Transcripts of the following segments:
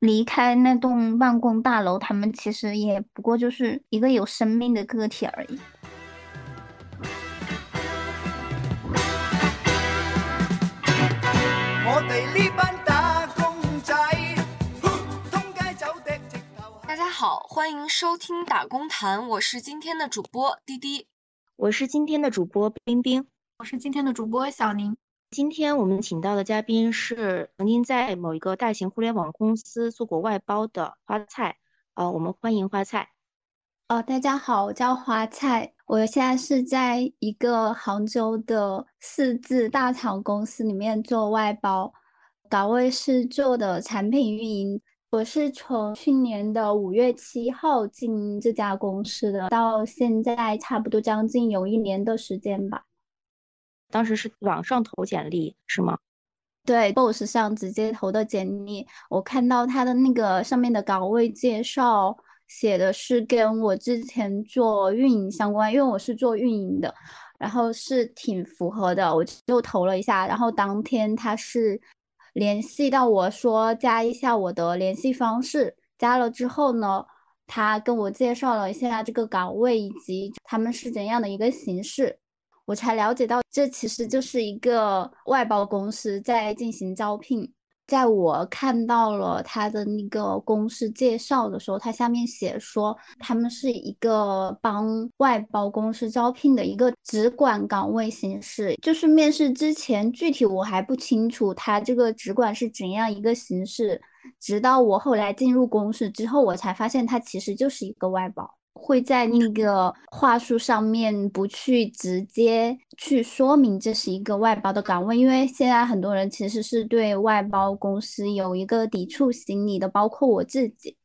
离开那栋办公大楼，他们其实也不过就是一个有生命的个体而已。大家好，欢迎收听打工谈，我是今天的主播滴滴，我是今天的主播冰冰，我是今天的主播小宁。今天我们请到的嘉宾是曾经在某一个大型互联网公司做过外包的花菜，呃，我们欢迎花菜。哦，大家好，我叫花菜，我现在是在一个杭州的四字大厂公司里面做外包，岗位是做的产品运营。我是从去年的五月七号进这家公司的，到现在差不多将近有一年的时间吧。当时是网上投简历是吗？对，boss 上直接投的简历。我看到他的那个上面的岗位介绍写的是跟我之前做运营相关，因为我是做运营的，然后是挺符合的，我就投了一下。然后当天他是联系到我说加一下我的联系方式，加了之后呢，他跟我介绍了一下这个岗位以及他们是怎样的一个形式。我才了解到，这其实就是一个外包公司在进行招聘。在我看到了他的那个公司介绍的时候，他下面写说他们是一个帮外包公司招聘的一个直管岗位形式。就是面试之前，具体我还不清楚他这个直管是怎样一个形式。直到我后来进入公司之后，我才发现它其实就是一个外包。会在那个话术上面不去直接去说明这是一个外包的岗位，因为现在很多人其实是对外包公司有一个抵触心理的，包括我自己。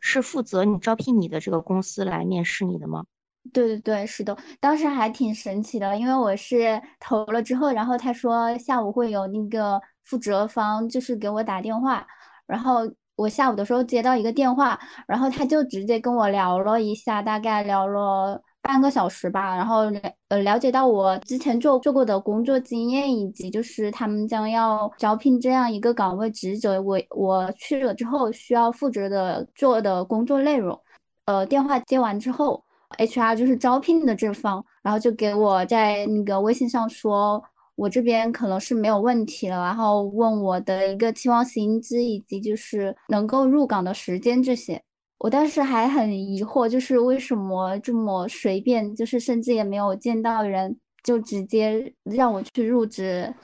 是负责你招聘你的这个公司来面试你的吗？对对对，是的，当时还挺神奇的，因为我是投了之后，然后他说下午会有那个负责方就是给我打电话，然后。我下午的时候接到一个电话，然后他就直接跟我聊了一下，大概聊了半个小时吧，然后呃了解到我之前做做过的工作经验，以及就是他们将要招聘这样一个岗位职责，我我去了之后需要负责的做的工作内容。呃，电话接完之后，HR 就是招聘的这方，然后就给我在那个微信上说。我这边可能是没有问题了，然后问我的一个期望薪资以及就是能够入岗的时间这些，我当时还很疑惑，就是为什么这么随便，就是甚至也没有见到人就直接让我去入职，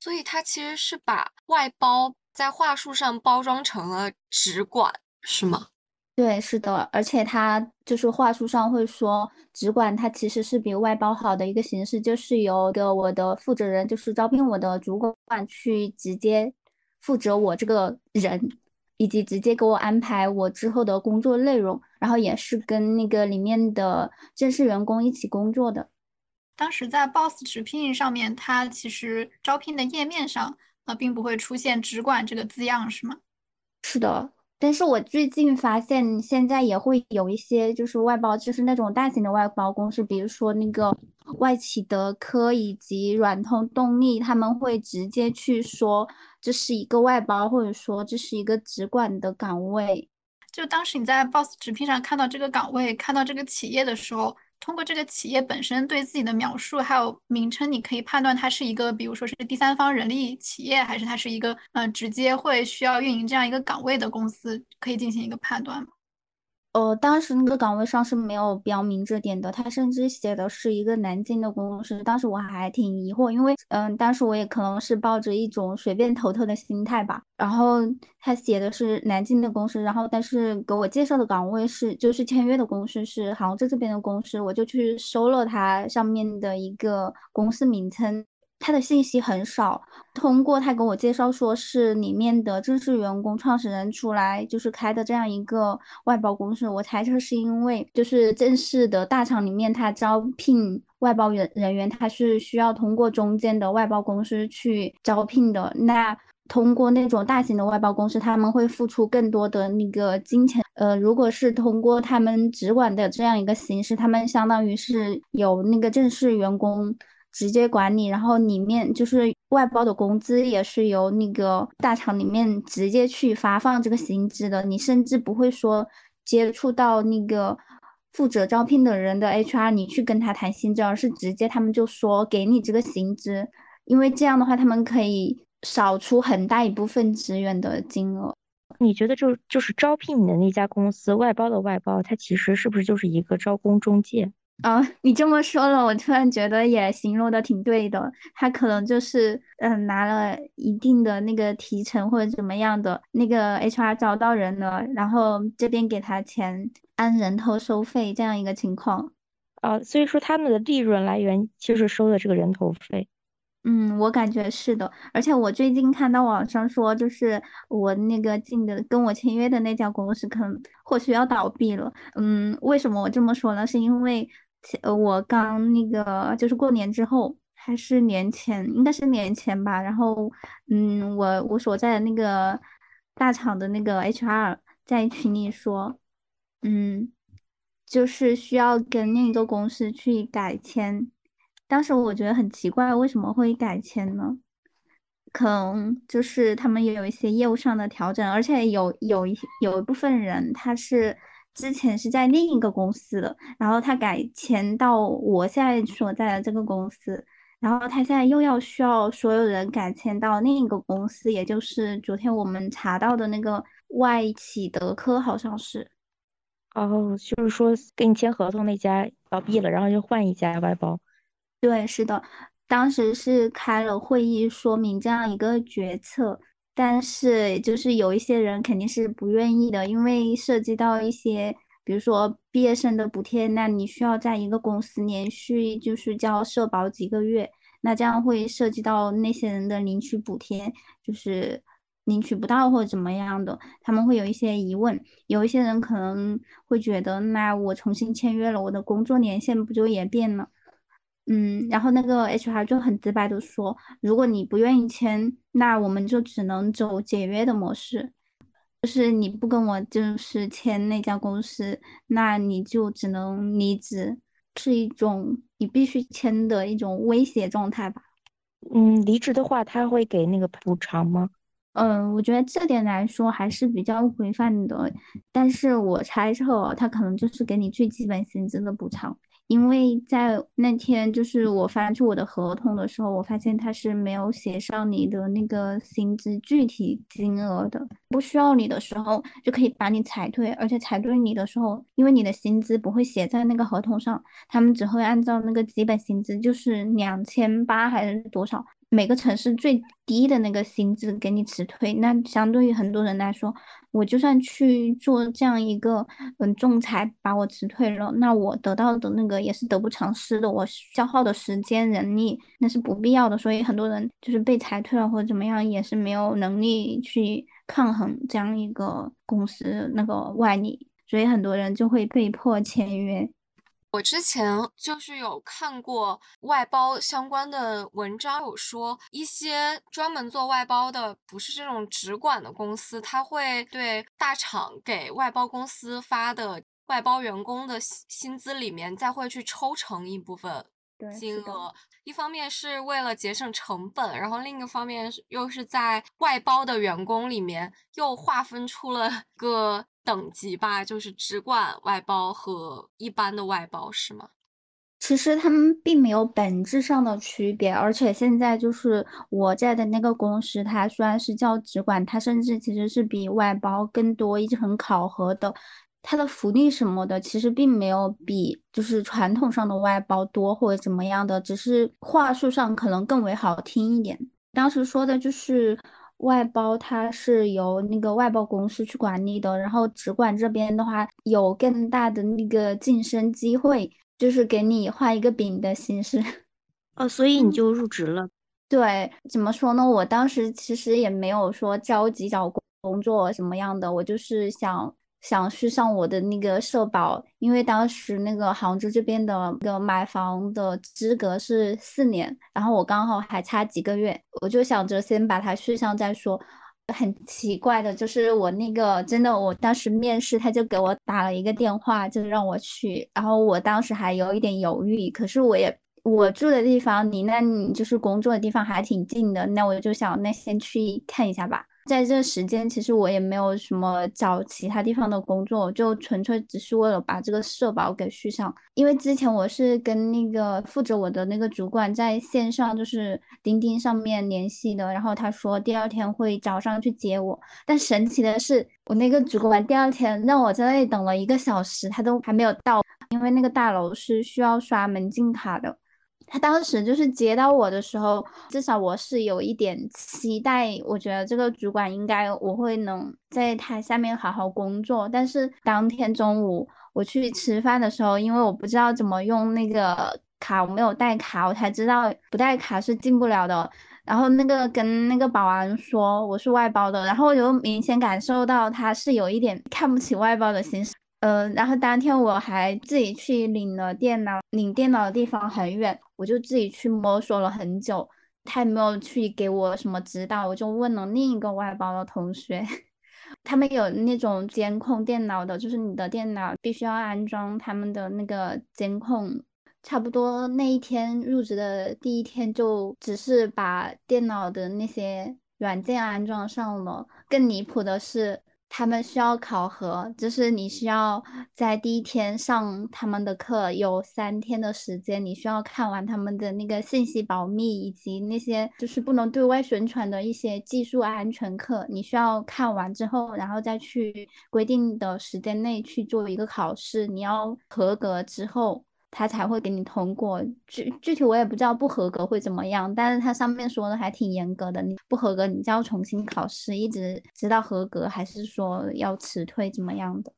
所以他其实是把外包在话术上包装成了直管，是吗？对，是的，而且他就是话术上会说，直管它其实是比外包好的一个形式，就是由的我的负责人，就是招聘我的主管去直接负责我这个人，以及直接给我安排我之后的工作内容，然后也是跟那个里面的正式员工一起工作的。当时在 Boss 直聘上面，它其实招聘的页面上呃，并不会出现直管这个字样，是吗？是的。但是我最近发现，现在也会有一些就是外包，就是那种大型的外包公司，比如说那个外企德科以及软通动力，他们会直接去说这是一个外包，或者说这是一个直管的岗位。就当时你在 Boss 直聘上看到这个岗位，看到这个企业的时候。通过这个企业本身对自己的描述，还有名称，你可以判断它是一个，比如说是第三方人力企业，还是它是一个，呃，直接会需要运营这样一个岗位的公司，可以进行一个判断吗？呃，当时那个岗位上是没有标明这点的，他甚至写的是一个南京的公司。当时我还挺疑惑，因为嗯，当时我也可能是抱着一种随便投投的心态吧。然后他写的是南京的公司，然后但是给我介绍的岗位是就是签约的公司是杭州这边的公司，我就去搜了它上面的一个公司名称。他的信息很少，通过他给我介绍，说是里面的正式员工、创始人出来就是开的这样一个外包公司。我猜测是因为就是正式的大厂里面，他招聘外包人人员，他是需要通过中间的外包公司去招聘的。那通过那种大型的外包公司，他们会付出更多的那个金钱。呃，如果是通过他们直管的这样一个形式，他们相当于是有那个正式员工。直接管理，然后里面就是外包的工资也是由那个大厂里面直接去发放这个薪资的，你甚至不会说接触到那个负责招聘的人的 HR，你去跟他谈薪资，而是直接他们就说给你这个薪资，因为这样的话他们可以少出很大一部分资源的金额。你觉得就就是招聘你的那家公司外包的外包，它其实是不是就是一个招工中介？啊，你这么说了，我突然觉得也形容的挺对的。他可能就是嗯拿了一定的那个提成或者怎么样的，那个 HR 找到人了，然后这边给他钱，按人头收费这样一个情况。啊，所以说他们的利润来源就是收的这个人头费。嗯，我感觉是的，而且我最近看到网上说，就是我那个进的跟我签约的那家公司，可能或许要倒闭了。嗯，为什么我这么说呢？是因为呃，我刚那个就是过年之后，还是年前，应该是年前吧。然后，嗯，我我所在的那个大厂的那个 HR 在群里说，嗯，就是需要跟另一个公司去改签。当时我觉得很奇怪，为什么会改签呢？可能就是他们也有一些业务上的调整，而且有有一有一部分人他是之前是在另一个公司的，然后他改签到我现在所在的这个公司，然后他现在又要需要所有人改签到另一个公司，也就是昨天我们查到的那个外企德科，好像是。哦，就是说跟你签合同那家倒闭了，然后就换一家外包。对，是的，当时是开了会议说明这样一个决策，但是就是有一些人肯定是不愿意的，因为涉及到一些，比如说毕业生的补贴，那你需要在一个公司连续就是交社保几个月，那这样会涉及到那些人的领取补贴，就是领取不到或者怎么样的，他们会有一些疑问，有一些人可能会觉得，那我重新签约了，我的工作年限不就也变了？嗯，然后那个 HR 就很直白的说，如果你不愿意签，那我们就只能走解约的模式，就是你不跟我就是签那家公司，那你就只能离职，是一种你必须签的一种威胁状态吧。嗯，离职的话他会给那个补偿吗？嗯，我觉得这点来说还是比较规范的，但是我猜测他可能就是给你最基本薪资的补偿。因为在那天就是我发出我的合同的时候，我发现他是没有写上你的那个薪资具体金额的。不需要你的时候就可以把你裁退，而且裁退你的时候，因为你的薪资不会写在那个合同上，他们只会按照那个基本薪资，就是两千八还是多少。每个城市最低的那个薪资给你辞退，那相对于很多人来说，我就算去做这样一个嗯仲裁把我辞退了，那我得到的那个也是得不偿失的，我消耗的时间人力那是不必要的，所以很多人就是被裁退了或者怎么样，也是没有能力去抗衡这样一个公司那个外力，所以很多人就会被迫签约。我之前就是有看过外包相关的文章，有说一些专门做外包的，不是这种直管的公司，他会对大厂给外包公司发的外包员工的薪薪资里面，再会去抽成一部分金额。一方面是为了节省成本，然后另一方面又是在外包的员工里面又划分出了个。等级吧，就是直管外包和一般的外包，是吗？其实他们并没有本质上的区别，而且现在就是我在的那个公司，它虽然是叫直管，它甚至其实是比外包更多一层考核的，它的福利什么的，其实并没有比就是传统上的外包多或者怎么样的，只是话术上可能更为好听一点。当时说的就是。外包它是由那个外包公司去管理的，然后直管这边的话有更大的那个晋升机会，就是给你画一个饼的形式。哦，所以你就入职了？对，怎么说呢？我当时其实也没有说着急找工作什么样的，我就是想。想续上我的那个社保，因为当时那个杭州这边的那个买房的资格是四年，然后我刚好还差几个月，我就想着先把它续上再说。很奇怪的就是我那个真的，我当时面试他就给我打了一个电话，就让我去，然后我当时还有一点犹豫，可是我也我住的地方离那你就是工作的地方还挺近的，那我就想那先去看一下吧。在这时间，其实我也没有什么找其他地方的工作，就纯粹只是为了把这个社保给续上。因为之前我是跟那个负责我的那个主管在线上，就是钉钉上面联系的，然后他说第二天会早上去接我。但神奇的是，我那个主管第二天让我在那里等了一个小时，他都还没有到，因为那个大楼是需要刷门禁卡的。他当时就是接到我的时候，至少我是有一点期待，我觉得这个主管应该我会能在他下面好好工作。但是当天中午我去吃饭的时候，因为我不知道怎么用那个卡，我没有带卡，我才知道不带卡是进不了的。然后那个跟那个保安说我是外包的，然后我就明显感受到他是有一点看不起外包的心思。嗯，然后当天我还自己去领了电脑，领电脑的地方很远，我就自己去摸索了很久，他也没有去给我什么指导，我就问了另一个外包的同学，他们有那种监控电脑的，就是你的电脑必须要安装他们的那个监控，差不多那一天入职的第一天就只是把电脑的那些软件安装上了，更离谱的是。他们需要考核，就是你需要在第一天上他们的课，有三天的时间，你需要看完他们的那个信息保密以及那些就是不能对外宣传的一些技术安全课，你需要看完之后，然后再去规定的时间内去做一个考试，你要合格之后。他才会给你通过，具具体我也不知道不合格会怎么样，但是他上面说的还挺严格的，你不合格你就要重新考试，一直直到合格，还是说要辞退怎么样的？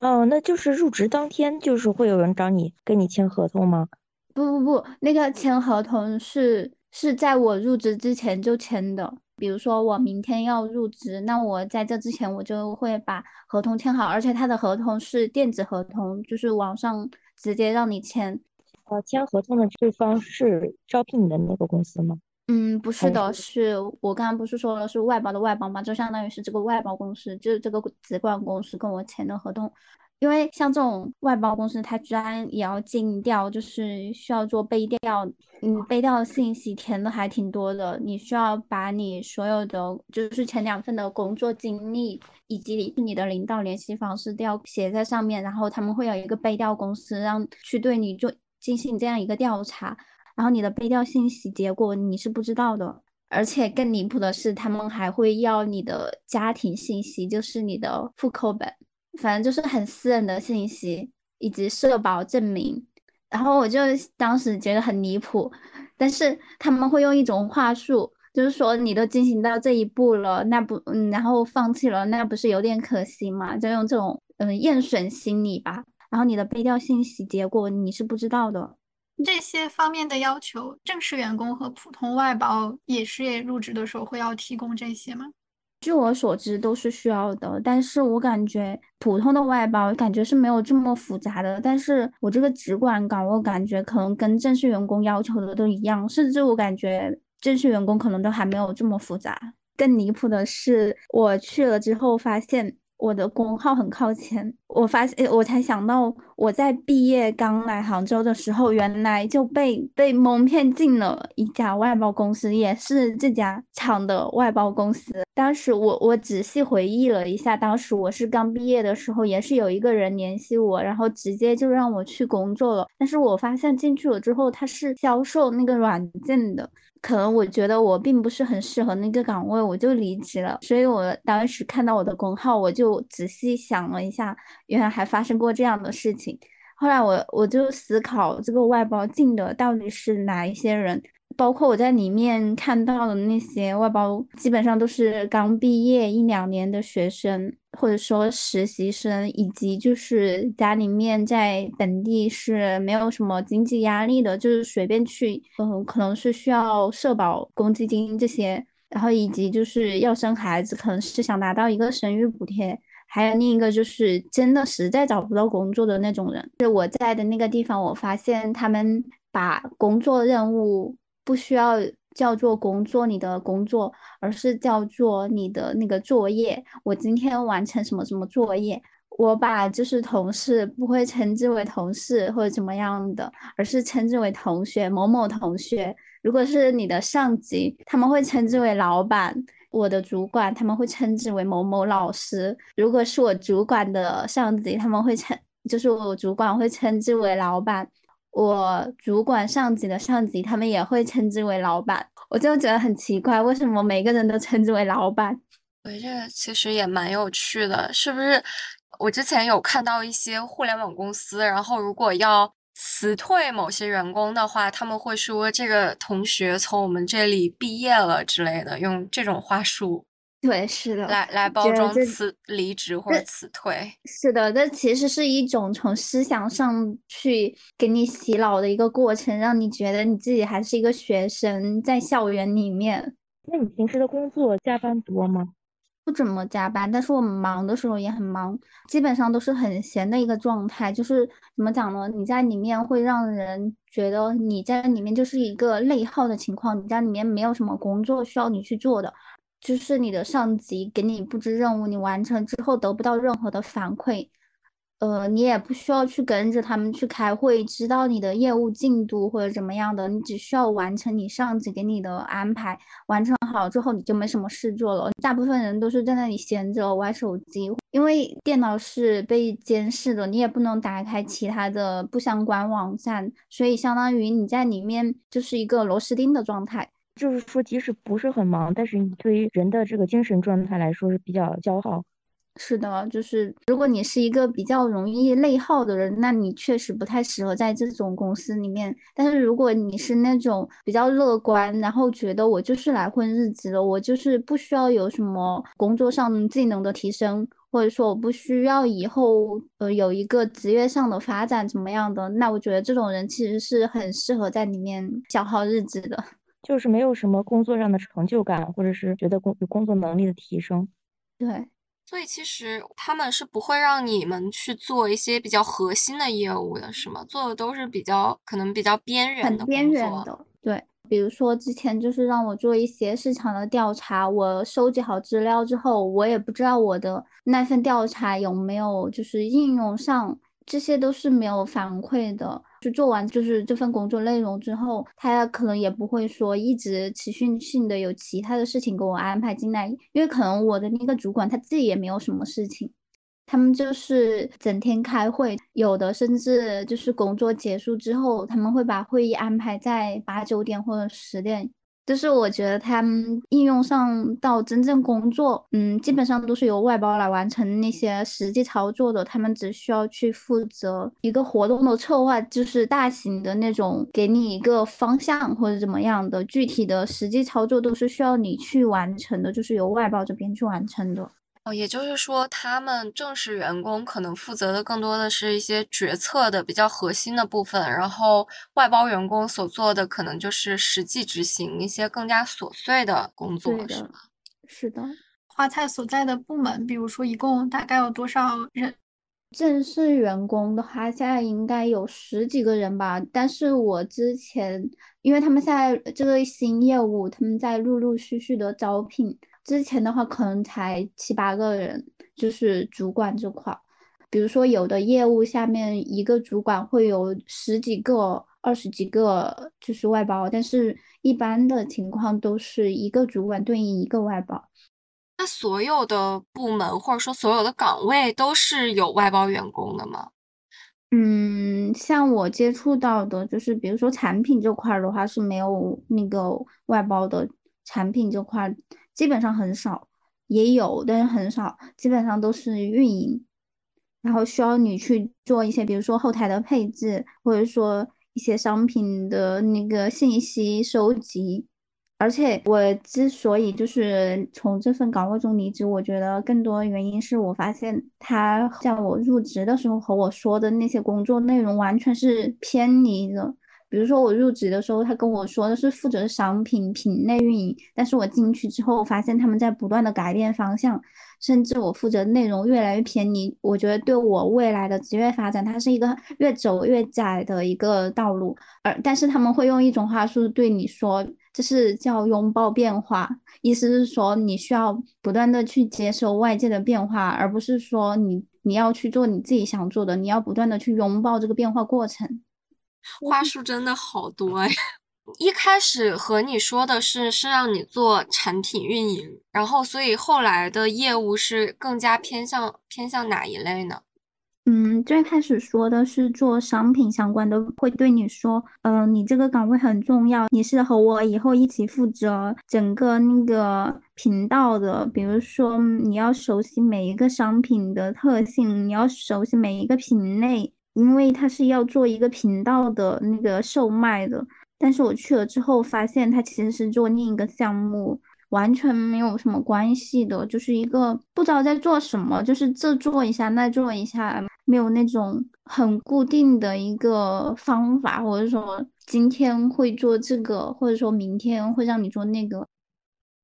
哦，那就是入职当天就是会有人找你跟你签合同吗？不不不，那个签合同是是在我入职之前就签的，比如说我明天要入职，那我在这之前我就会把合同签好，而且他的合同是电子合同，就是网上。直接让你签，呃，签合同的对方是招聘你的那个公司吗？嗯，不是的，是我刚刚不是说了是外包的外包吗？就相当于是这个外包公司，就是这个直管公司跟我签的合同。因为像这种外包公司，它居然也要尽调，就是需要做背调，嗯，背调信息填的还挺多的。你需要把你所有的，就是前两份的工作经历以及你的领导联系方式都要写在上面，然后他们会有一个背调公司让去对你做进行这样一个调查，然后你的背调信息结果你是不知道的，而且更离谱的是，他们还会要你的家庭信息，就是你的户口本。反正就是很私人的信息以及社保证明，然后我就当时觉得很离谱，但是他们会用一种话术，就是说你都进行到这一步了，那不嗯，然后放弃了，那不是有点可惜嘛？就用这种嗯厌损心理吧。然后你的背调信息结果你是不知道的，这些方面的要求，正式员工和普通外包也是入职的时候会要提供这些吗？据我所知都是需要的，但是我感觉普通的外包感觉是没有这么复杂的。但是我这个直管岗，我感觉可能跟正式员工要求的都一样，甚至我感觉正式员工可能都还没有这么复杂。更离谱的是，我去了之后发现。我的工号很靠前，我发现，我才想到，我在毕业刚来杭州的时候，原来就被被蒙骗进了一家外包公司，也是这家厂的外包公司。当时我我仔细回忆了一下，当时我是刚毕业的时候，也是有一个人联系我，然后直接就让我去工作了。但是我发现进去了之后，他是销售那个软件的。可能我觉得我并不是很适合那个岗位，我就离职了。所以我当时看到我的工号，我就仔细想了一下，原来还发生过这样的事情。后来我我就思考，这个外包进的到底是哪一些人？包括我在里面看到的那些外包，基本上都是刚毕业一两年的学生，或者说实习生，以及就是家里面在本地是没有什么经济压力的，就是随便去，嗯，可能是需要社保、公积金这些，然后以及就是要生孩子，可能是想拿到一个生育补贴，还有另一个就是真的实在找不到工作的那种人。就我在的那个地方，我发现他们把工作任务。不需要叫做工作你的工作，而是叫做你的那个作业。我今天完成什么什么作业？我把就是同事不会称之为同事或者怎么样的，而是称之为同学某某同学。如果是你的上级，他们会称之为老板；我的主管他们会称之为某某老师。如果是我主管的上级，他们会称就是我主管会称之为老板；我主管上级的上级，他们也会称之为老板。我就觉得很奇怪，为什么每个人都称之为老板？我觉得其实也蛮有趣的，是不是？我之前有看到一些互联网公司，然后如果要辞退某些员工的话，他们会说这个同学从我们这里毕业了之类的，用这种话术。对，是的，来来包装辞离职或者辞退。是的，这其实是一种从思想上去给你洗脑的一个过程，让你觉得你自己还是一个学生，在校园里面。那你平时的工作加班多吗？不怎么加班，但是我们忙的时候也很忙，基本上都是很闲的一个状态。就是怎么讲呢？你在里面会让人觉得你在里面就是一个内耗的情况，你在里面没有什么工作需要你去做的，就是你的上级给你布置任务，你完成之后得不到任何的反馈。呃，你也不需要去跟着他们去开会，知道你的业务进度或者怎么样的，你只需要完成你上级给你的安排，完成好之后你就没什么事做了。大部分人都是在那里闲着玩手机，因为电脑是被监视的，你也不能打开其他的不相关网站，所以相当于你在里面就是一个螺丝钉的状态。就是说，即使不是很忙，但是你对于人的这个精神状态来说是比较消耗。是的，就是如果你是一个比较容易内耗的人，那你确实不太适合在这种公司里面。但是如果你是那种比较乐观，然后觉得我就是来混日子的，我就是不需要有什么工作上技能的提升，或者说我不需要以后呃有一个职业上的发展怎么样的，那我觉得这种人其实是很适合在里面消耗日子的，就是没有什么工作上的成就感，或者是觉得工有工作能力的提升。对。所以其实他们是不会让你们去做一些比较核心的业务的，是吗？做的都是比较可能比较边缘的边缘的。对，比如说之前就是让我做一些市场的调查，我收集好资料之后，我也不知道我的那份调查有没有就是应用上。这些都是没有反馈的，就做完就是这份工作内容之后，他可能也不会说一直持续性的有其他的事情给我安排进来，因为可能我的那个主管他自己也没有什么事情，他们就是整天开会，有的甚至就是工作结束之后，他们会把会议安排在八九点或者十点。就是我觉得他们应用上到真正工作，嗯，基本上都是由外包来完成那些实际操作的。他们只需要去负责一个活动的策划，就是大型的那种，给你一个方向或者怎么样的，具体的实际操作都是需要你去完成的，就是由外包这边去完成的。哦，也就是说，他们正式员工可能负责的更多的是一些决策的比较核心的部分，然后外包员工所做的可能就是实际执行一些更加琐碎的工作，是吗？是的。花菜所在的部门，比如说，一共大概有多少人？正式员工的话，现在应该有十几个人吧。但是我之前，因为他们现在这个新业务，他们在陆陆续续的招聘。之前的话可能才七八个人，就是主管这块。比如说有的业务下面一个主管会有十几个、二十几个，就是外包。但是一般的情况都是一个主管对应一个外包。那所有的部门或者说所有的岗位都是有外包员工的吗？嗯，像我接触到的，就是比如说产品这块的话是没有那个外包的，产品这块。基本上很少，也有，但是很少，基本上都是运营，然后需要你去做一些，比如说后台的配置，或者说一些商品的那个信息收集。而且我之所以就是从这份岗位中离职，我觉得更多原因是我发现他在我入职的时候和我说的那些工作内容完全是偏离的。比如说我入职的时候，他跟我说的是负责商品品类运营，但是我进去之后发现他们在不断的改变方向，甚至我负责内容越来越偏离。我觉得对我未来的职业发展，它是一个越走越窄的一个道路。而但是他们会用一种话术对你说，这是叫拥抱变化，意思是说你需要不断的去接受外界的变化，而不是说你你要去做你自己想做的，你要不断的去拥抱这个变化过程。话 术真的好多哎！一开始和你说的是是让你做产品运营，然后所以后来的业务是更加偏向偏向哪一类呢？嗯，最开始说的是做商品相关的，会对你说，嗯，你这个岗位很重要，你是和我以后一起负责整个那个频道的，比如说你要熟悉每一个商品的特性，你要熟悉每一个品类。因为他是要做一个频道的那个售卖的，但是我去了之后发现他其实是做另一个项目，完全没有什么关系的，就是一个不知道在做什么，就是这做一下那做一下，没有那种很固定的一个方法，或者说今天会做这个，或者说明天会让你做那个。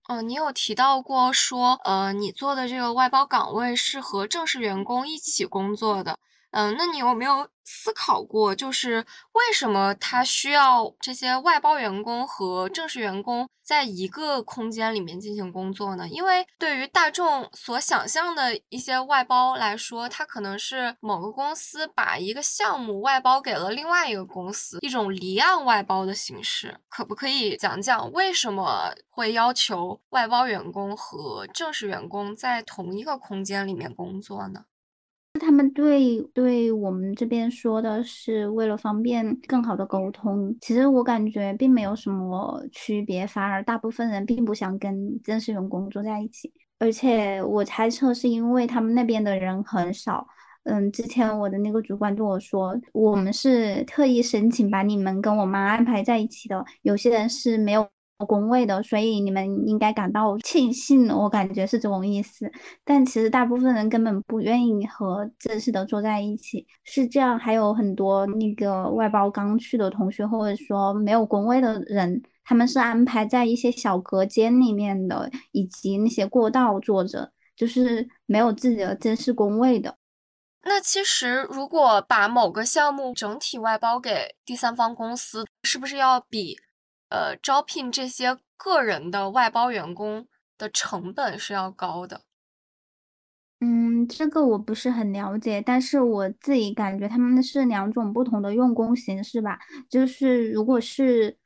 哦，你有提到过说，呃，你做的这个外包岗位是和正式员工一起工作的。嗯，那你有没有思考过，就是为什么他需要这些外包员工和正式员工在一个空间里面进行工作呢？因为对于大众所想象的一些外包来说，它可能是某个公司把一个项目外包给了另外一个公司，一种离岸外包的形式。可不可以讲讲为什么会要求外包员工和正式员工在同一个空间里面工作呢？他们对对我们这边说的是为了方便更好的沟通，其实我感觉并没有什么区别，反而大部分人并不想跟正式员工坐在一起，而且我猜测是因为他们那边的人很少。嗯，之前我的那个主管对我说，我们是特意申请把你们跟我妈安排在一起的，有些人是没有。工位的，所以你们应该感到庆幸，我感觉是这种意思。但其实大部分人根本不愿意和正式的坐在一起，是这样。还有很多那个外包刚去的同学，或者说没有工位的人，他们是安排在一些小隔间里面的，以及那些过道坐着，就是没有自己的正式工位的。那其实如果把某个项目整体外包给第三方公司，是不是要比？呃，招聘这些个人的外包员工的成本是要高的。嗯，这个我不是很了解，但是我自己感觉他们是两种不同的用工形式吧。就是如果是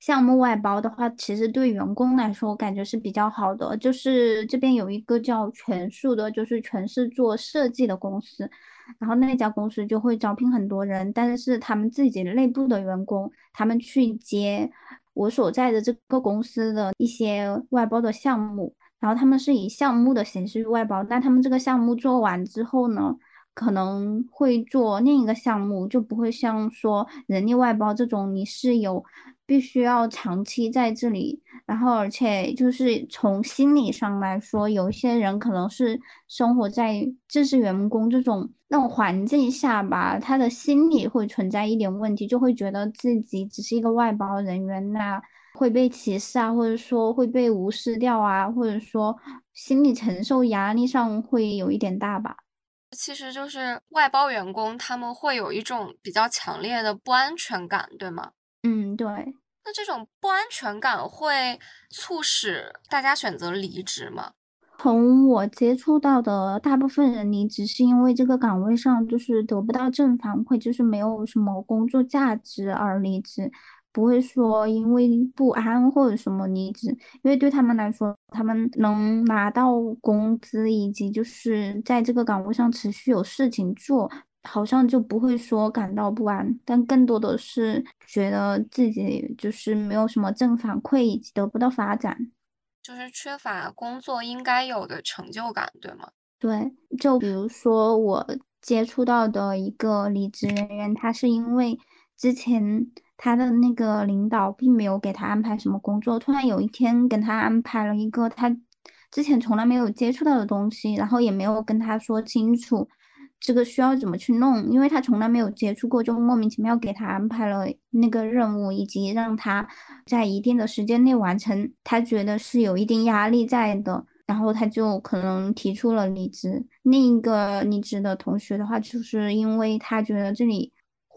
项目外包的话，其实对员工来说，我感觉是比较好的。就是这边有一个叫全数的，就是全是做设计的公司，然后那家公司就会招聘很多人，但是他们自己内部的员工，他们去接。我所在的这个公司的一些外包的项目，然后他们是以项目的形式外包，但他们这个项目做完之后呢，可能会做另一个项目，就不会像说人力外包这种，你是有必须要长期在这里。然后，而且就是从心理上来说，有些人可能是生活在正式员工这种那种环境下吧，他的心理会存在一点问题，就会觉得自己只是一个外包人员呐，会被歧视啊，或者说会被无视掉啊，或者说心理承受压力上会有一点大吧。其实就是外包员工他们会有一种比较强烈的不安全感，对吗？嗯，对。那这种不安全感会促使大家选择离职吗？从我接触到的大部分人离职是因为这个岗位上就是得不到正反馈，就是没有什么工作价值而离职，不会说因为不安或者什么离职，因为对他们来说，他们能拿到工资以及就是在这个岗位上持续有事情做。好像就不会说感到不安，但更多的是觉得自己就是没有什么正反馈，以及得不到发展，就是缺乏工作应该有的成就感，对吗？对，就比如说我接触到的一个离职人员，他是因为之前他的那个领导并没有给他安排什么工作，突然有一天跟他安排了一个他之前从来没有接触到的东西，然后也没有跟他说清楚。这个需要怎么去弄，因为他从来没有接触过，就莫名其妙给他安排了那个任务，以及让他在一定的时间内完成，他觉得是有一定压力在的，然后他就可能提出了离职。另一个离职的同学的话，就是因为他觉得这里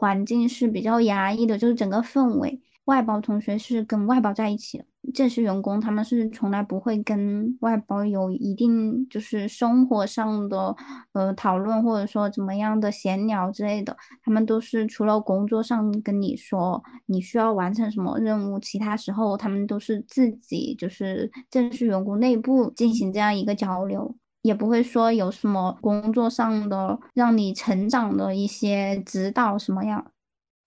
环境是比较压抑的，就是整个氛围。外包同学是跟外包在一起的。正式员工他们是从来不会跟外包有一定就是生活上的呃讨论，或者说怎么样的闲聊之类的。他们都是除了工作上跟你说你需要完成什么任务，其他时候他们都是自己就是正式员工内部进行这样一个交流，也不会说有什么工作上的让你成长的一些指导什么样。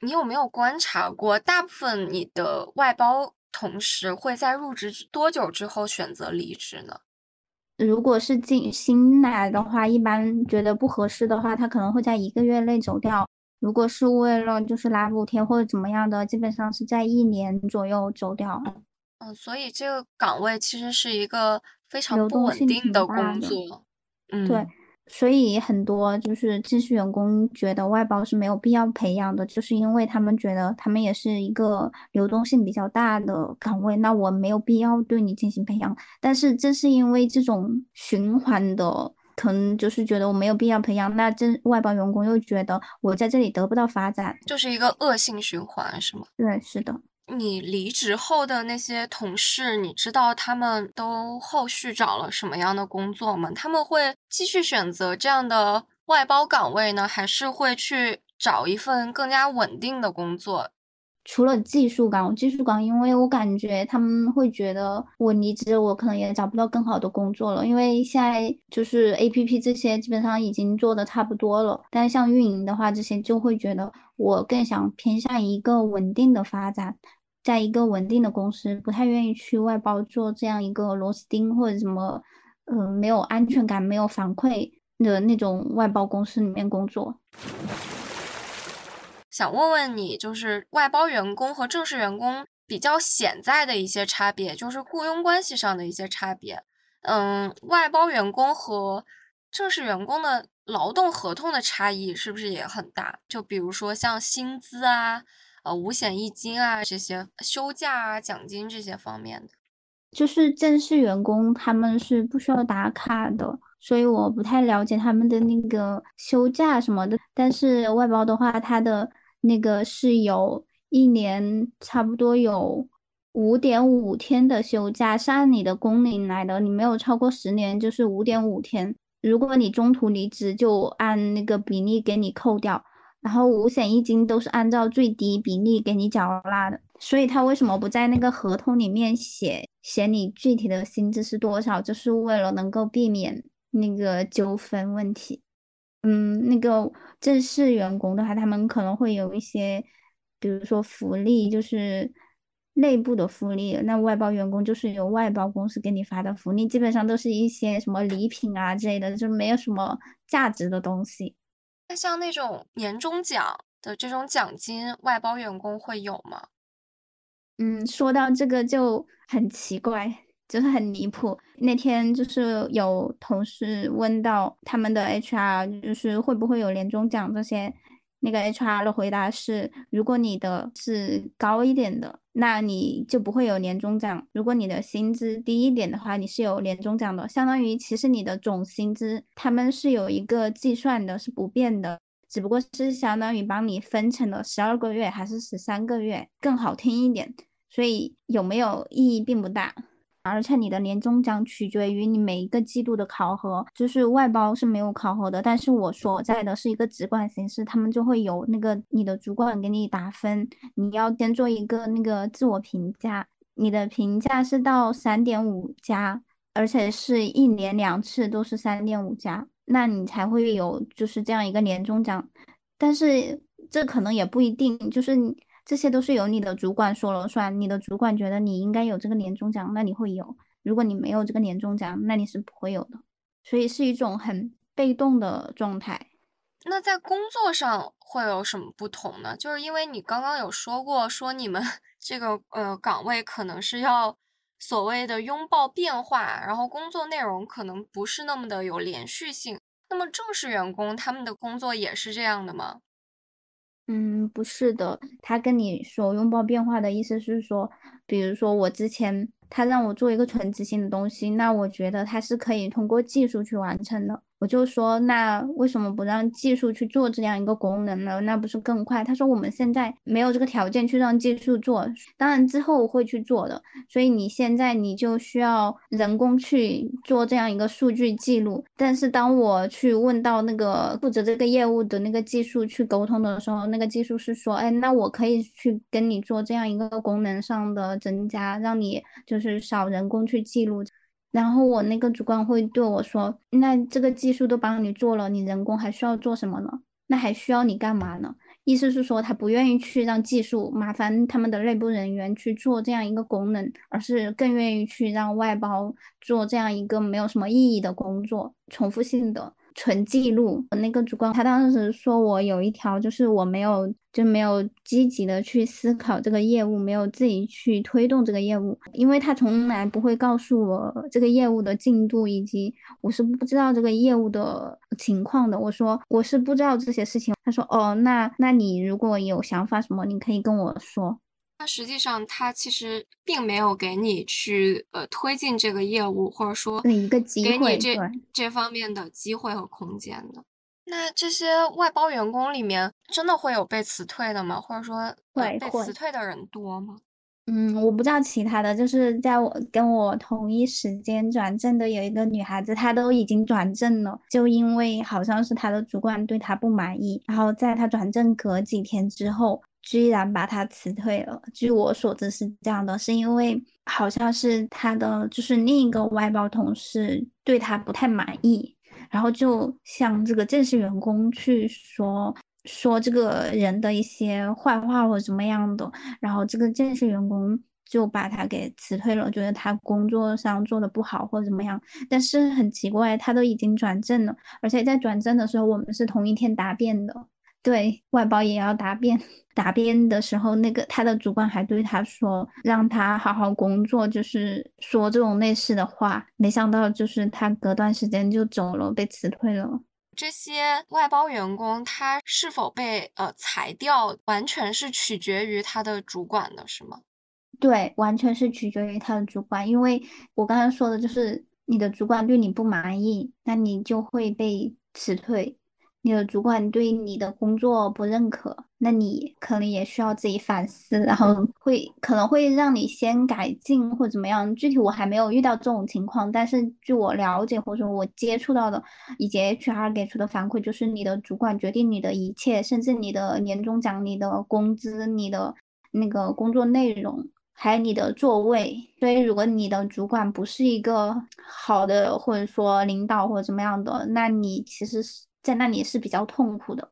你有没有观察过，大部分你的外包？同事会在入职多久之后选择离职呢？如果是进新来的话，一般觉得不合适的话，他可能会在一个月内走掉。如果是为了就是拿补贴或者怎么样的，基本上是在一年左右走掉。嗯，所以这个岗位其实是一个非常不稳定的工作。嗯，对。所以很多就是正式员工觉得外包是没有必要培养的，就是因为他们觉得他们也是一个流动性比较大的岗位，那我没有必要对你进行培养。但是正是因为这种循环的，可能就是觉得我没有必要培养，那这外包员工又觉得我在这里得不到发展，就是一个恶性循环，是吗？对，是的。你离职后的那些同事，你知道他们都后续找了什么样的工作吗？他们会继续选择这样的外包岗位呢，还是会去找一份更加稳定的工作？除了技术岗，技术岗，因为我感觉他们会觉得我离职，我可能也找不到更好的工作了，因为现在就是 A P P 这些基本上已经做的差不多了。但像运营的话，这些就会觉得我更想偏向一个稳定的发展。在一个稳定的公司，不太愿意去外包做这样一个螺丝钉或者什么，呃，没有安全感、没有反馈的那种外包公司里面工作。想问问你，就是外包员工和正式员工比较显在的一些差别，就是雇佣关系上的一些差别。嗯，外包员工和正式员工的劳动合同的差异是不是也很大？就比如说像薪资啊。呃，五险一金啊，这些休假啊、奖金这些方面的，就是正式员工他们是不需要打卡的，所以我不太了解他们的那个休假什么的。但是外包的话，他的那个是有一年差不多有五点五天的休假，是按你的工龄来的，你没有超过十年就是五点五天。如果你中途离职，就按那个比例给你扣掉。然后五险一金都是按照最低比例给你缴纳的，所以他为什么不在那个合同里面写写你具体的薪资是多少，就是为了能够避免那个纠纷问题。嗯，那个正式员工的话，他们可能会有一些，比如说福利，就是内部的福利。那外包员工就是由外包公司给你发的福利，基本上都是一些什么礼品啊之类的，就没有什么价值的东西。那像那种年终奖的这种奖金，外包员工会有吗？嗯，说到这个就很奇怪，就是很离谱。那天就是有同事问到他们的 HR，就是会不会有年终奖这些。那个 HR 的回答是：如果你的是高一点的，那你就不会有年终奖；如果你的薪资低一点的话，你是有年终奖的。相当于其实你的总薪资他们是有一个计算的，是不变的，只不过是相当于帮你分成了十二个月还是十三个月，更好听一点。所以有没有意义并不大。而且你的年终奖取决于你每一个季度的考核，就是外包是没有考核的。但是我所在的是一个直管形式，他们就会有那个你的主管给你打分，你要先做一个那个自我评价，你的评价是到三点五加，而且是一年两次都是三点五加，那你才会有就是这样一个年终奖。但是这可能也不一定，就是。这些都是由你的主管说了算，你的主管觉得你应该有这个年终奖，那你会有；如果你没有这个年终奖，那你是不会有的。所以是一种很被动的状态。那在工作上会有什么不同呢？就是因为你刚刚有说过，说你们 这个呃岗位可能是要所谓的拥抱变化，然后工作内容可能不是那么的有连续性。那么正式员工他们的工作也是这样的吗？嗯，不是的，他跟你说拥抱变化的意思是说，比如说我之前他让我做一个纯执行的东西，那我觉得他是可以通过技术去完成的。我就说，那为什么不让技术去做这样一个功能呢？那不是更快？他说我们现在没有这个条件去让技术做，当然之后会去做的。所以你现在你就需要人工去做这样一个数据记录。但是当我去问到那个负责这个业务的那个技术去沟通的时候，那个技术是说，哎，那我可以去跟你做这样一个功能上的增加，让你就是少人工去记录。然后我那个主管会对我说：“那这个技术都帮你做了，你人工还需要做什么呢？那还需要你干嘛呢？”意思是说他不愿意去让技术麻烦他们的内部人员去做这样一个功能，而是更愿意去让外包做这样一个没有什么意义的工作，重复性的。纯记录，那个主管他当时说我有一条，就是我没有就没有积极的去思考这个业务，没有自己去推动这个业务，因为他从来不会告诉我这个业务的进度，以及我是不知道这个业务的情况的。我说我是不知道这些事情。他说哦，那那你如果有想法什么，你可以跟我说。那实际上，他其实并没有给你去呃推进这个业务，或者说一个机会，给你这这方面的机会和空间的。那这些外包员工里面，真的会有被辞退的吗？或者说会，被辞退的人多吗？嗯，我不知道其他的，就是在我跟我同一时间转正的有一个女孩子，她都已经转正了，就因为好像是她的主管对她不满意，然后在她转正隔几天之后。居然把他辞退了。据我所知是这样的，是因为好像是他的就是另一个外包同事对他不太满意，然后就向这个正式员工去说说这个人的一些坏话或者怎么样的，然后这个正式员工就把他给辞退了，觉得他工作上做的不好或者怎么样。但是很奇怪，他都已经转正了，而且在转正的时候我们是同一天答辩的。对外包也要答辩，答辩的时候，那个他的主管还对他说，让他好好工作，就是说这种类似的话。没想到，就是他隔段时间就走了，被辞退了。这些外包员工他是否被呃裁掉，完全是取决于他的主管的，是吗？对，完全是取决于他的主管，因为我刚才说的就是你的主管对你不满意，那你就会被辞退。你的主管对你的工作不认可，那你可能也需要自己反思，然后会可能会让你先改进或怎么样。具体我还没有遇到这种情况，但是据我了解或者我接触到的，以及 HR 给出的反馈，就是你的主管决定你的一切，甚至你的年终奖、你的工资、你的那个工作内容，还有你的座位。所以，如果你的主管不是一个好的，或者说领导或者怎么样的，那你其实是。在那里是比较痛苦的，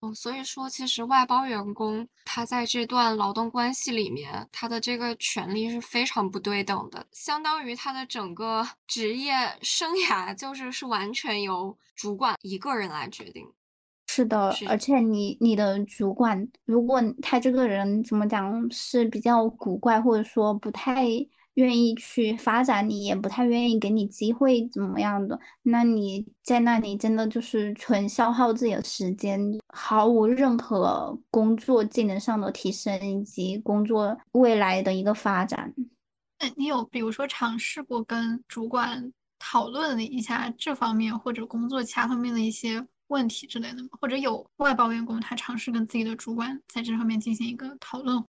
哦，所以说其实外包员工他在这段劳动关系里面，他的这个权利是非常不对等的，相当于他的整个职业生涯就是是完全由主管一个人来决定。是的，而且你你的主管如果他这个人怎么讲是比较古怪，或者说不太。愿意去发展你，也不太愿意给你机会，怎么样的？那你在那里真的就是纯消耗自己的时间，毫无任何工作技能上的提升以及工作未来的一个发展。那你有比如说尝试过跟主管讨论了一下这方面或者工作其他方面的一些问题之类的吗？或者有外包员工他尝试跟自己的主管在这方面进行一个讨论？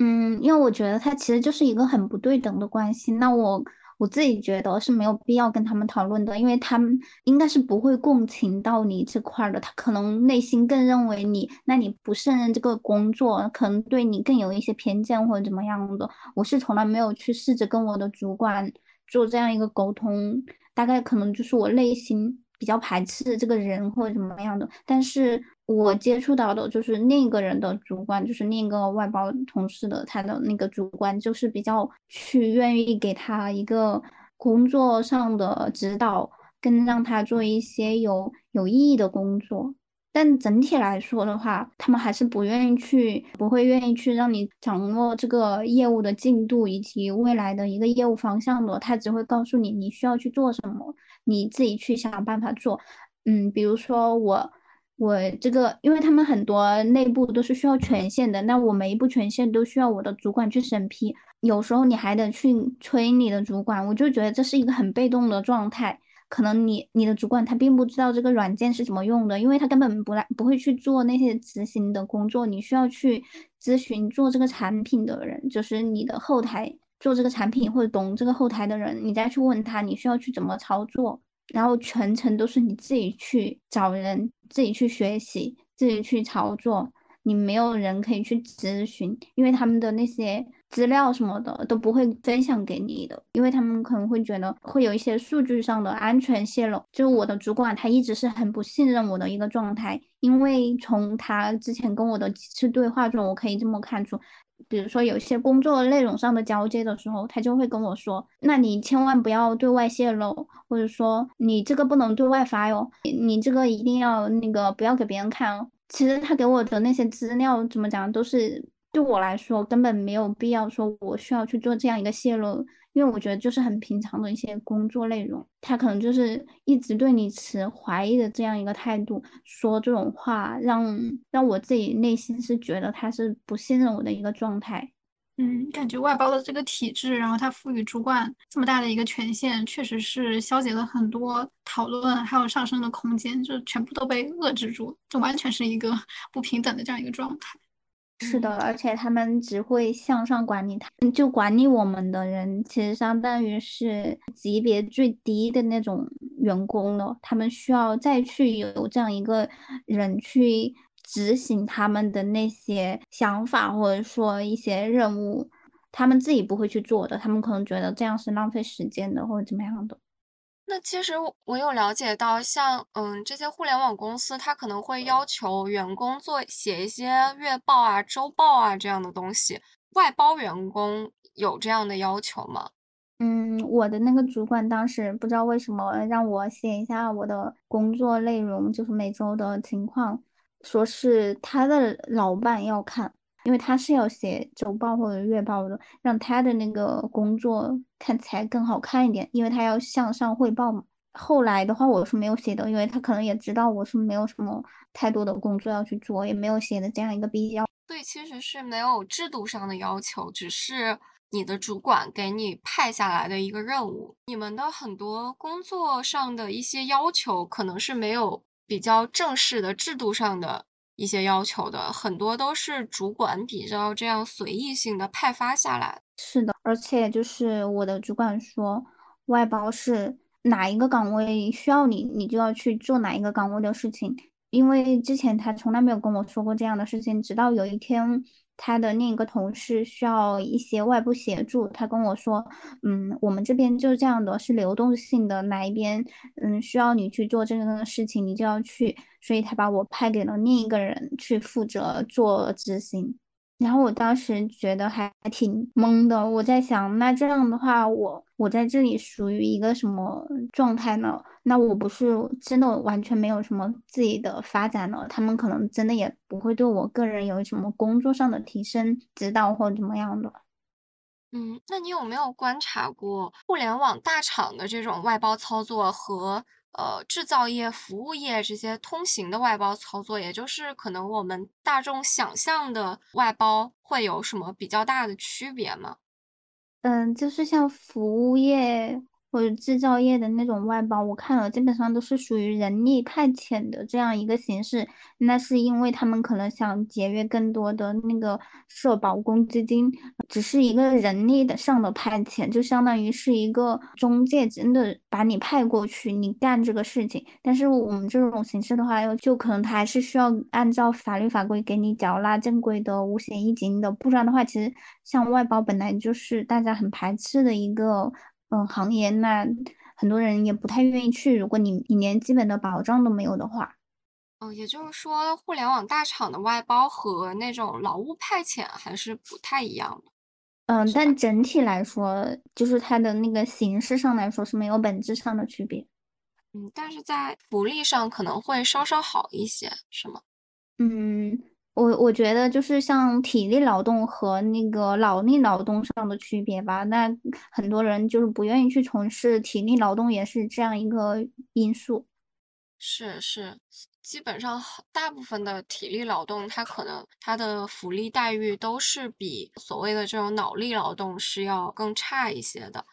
嗯，因为我觉得他其实就是一个很不对等的关系。那我我自己觉得是没有必要跟他们讨论的，因为他们应该是不会共情到你这块的。他可能内心更认为你，那你不胜任这个工作，可能对你更有一些偏见或者怎么样的。我是从来没有去试着跟我的主管做这样一个沟通，大概可能就是我内心。比较排斥这个人或者怎么样的，但是我接触到的就是另一个人的主管，就是另一个外包同事的他的那个主管，就是比较去愿意给他一个工作上的指导，跟让他做一些有有意义的工作。但整体来说的话，他们还是不愿意去，不会愿意去让你掌握这个业务的进度以及未来的一个业务方向的。他只会告诉你你需要去做什么，你自己去想办法做。嗯，比如说我我这个，因为他们很多内部都是需要权限的，那我每一步权限都需要我的主管去审批，有时候你还得去催你的主管，我就觉得这是一个很被动的状态。可能你你的主管他并不知道这个软件是怎么用的，因为他根本不来不会去做那些执行的工作，你需要去咨询做这个产品的人，就是你的后台做这个产品或者懂这个后台的人，你再去问他你需要去怎么操作，然后全程都是你自己去找人，自己去学习，自己去操作，你没有人可以去咨询，因为他们的那些。资料什么的都不会分享给你的，因为他们可能会觉得会有一些数据上的安全泄露。就我的主管他一直是很不信任我的一个状态，因为从他之前跟我的几次对话中，我可以这么看出，比如说有些工作内容上的交接的时候，他就会跟我说：“那你千万不要对外泄露，或者说你这个不能对外发哟，你这个一定要那个不要给别人看哦。”其实他给我的那些资料怎么讲都是。对我来说，根本没有必要说我需要去做这样一个泄露，因为我觉得就是很平常的一些工作内容，他可能就是一直对你持怀疑的这样一个态度，说这种话，让让我自己内心是觉得他是不信任我的一个状态。嗯，感觉外包的这个体制，然后他赋予主管这么大的一个权限，确实是消解了很多讨论还有上升的空间，就全部都被遏制住，就完全是一个 不平等的这样一个状态。是的，而且他们只会向上管理，他就管理我们的人，其实相当于是级别最低的那种员工了。他们需要再去有这样一个人去执行他们的那些想法，或者说一些任务，他们自己不会去做的。他们可能觉得这样是浪费时间的，或者怎么样的。那其实我有了解到，像嗯这些互联网公司，它可能会要求员工做写一些月报啊、周报啊这样的东西。外包员工有这样的要求吗？嗯，我的那个主管当时不知道为什么让我写一下我的工作内容，就是每周的情况，说是他的老板要看。因为他是要写周报或者月报的，让他的那个工作看起来更好看一点，因为他要向上汇报嘛。后来的话，我是没有写的，因为他可能也知道我是没有什么太多的工作要去做，也没有写的这样一个必要。对其实是没有制度上的要求，只是你的主管给你派下来的一个任务。你们的很多工作上的一些要求，可能是没有比较正式的制度上的。一些要求的很多都是主管比较这样随意性的派发下来。是的，而且就是我的主管说，外包是哪一个岗位需要你，你就要去做哪一个岗位的事情。因为之前他从来没有跟我说过这样的事情，直到有一天。他的另一个同事需要一些外部协助，他跟我说，嗯，我们这边就是这样的，是流动性的，哪一边，嗯，需要你去做这个事情，你就要去，所以他把我派给了另一个人去负责做执行。然后我当时觉得还挺懵的，我在想，那这样的话，我我在这里属于一个什么状态呢？那我不是真的完全没有什么自己的发展了，他们可能真的也不会对我个人有什么工作上的提升、指导或怎么样的。嗯，那你有没有观察过互联网大厂的这种外包操作和？呃，制造业、服务业这些通行的外包操作，也就是可能我们大众想象的外包，会有什么比较大的区别吗？嗯，就是像服务业。或者制造业的那种外包，我看了，基本上都是属于人力派遣的这样一个形式。那是因为他们可能想节约更多的那个社保公积金，只是一个人力的上的派遣，就相当于是一个中介，真的把你派过去，你干这个事情。但是我们这种形式的话，就可能他还是需要按照法律法规给你缴纳正规的五险一金的，不然的话，其实像外包本来就是大家很排斥的一个。嗯，行业那很多人也不太愿意去。如果你你连基本的保障都没有的话，嗯，也就是说，互联网大厂的外包和那种劳务派遣还是不太一样的。嗯，但整体来说，就是它的那个形式上来说是没有本质上的区别。嗯，但是在福利上可能会稍稍好一些，是吗？嗯。我我觉得就是像体力劳动和那个脑力劳动上的区别吧。那很多人就是不愿意去从事体力劳动，也是这样一个因素。是是，基本上大部分的体力劳动，它可能它的福利待遇都是比所谓的这种脑力劳动是要更差一些的。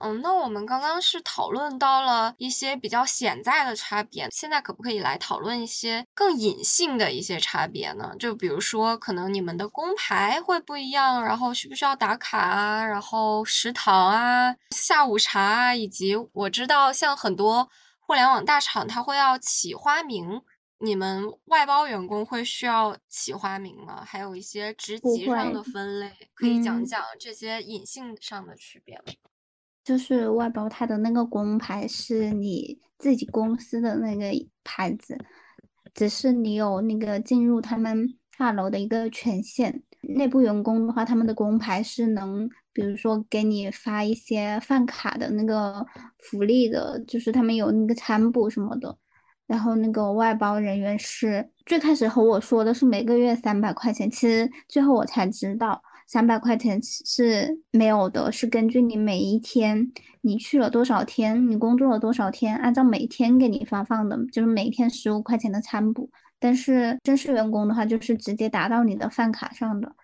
嗯，那我们刚刚是讨论到了一些比较显在的差别，现在可不可以来讨论一些更隐性的一些差别呢？就比如说，可能你们的工牌会不一样，然后需不需要打卡啊？然后食堂啊、下午茶啊，以及我知道像很多互联网大厂，它会要起花名，你们外包员工会需要起花名吗？还有一些职级上的分类，可以讲讲这些隐性上的区别吗？就是外包，他的那个工牌是你自己公司的那个牌子，只是你有那个进入他们大楼的一个权限。内部员工的话，他们的工牌是能，比如说给你发一些饭卡的那个福利的，就是他们有那个餐补什么的。然后那个外包人员是最开始和我说的是每个月三百块钱，其实最后我才知道。三百块钱是没有的，是根据你每一天你去了多少天，你工作了多少天，按照每天给你发放的，就是每天十五块钱的餐补。但是正式员工的话，就是直接打到你的饭卡上的。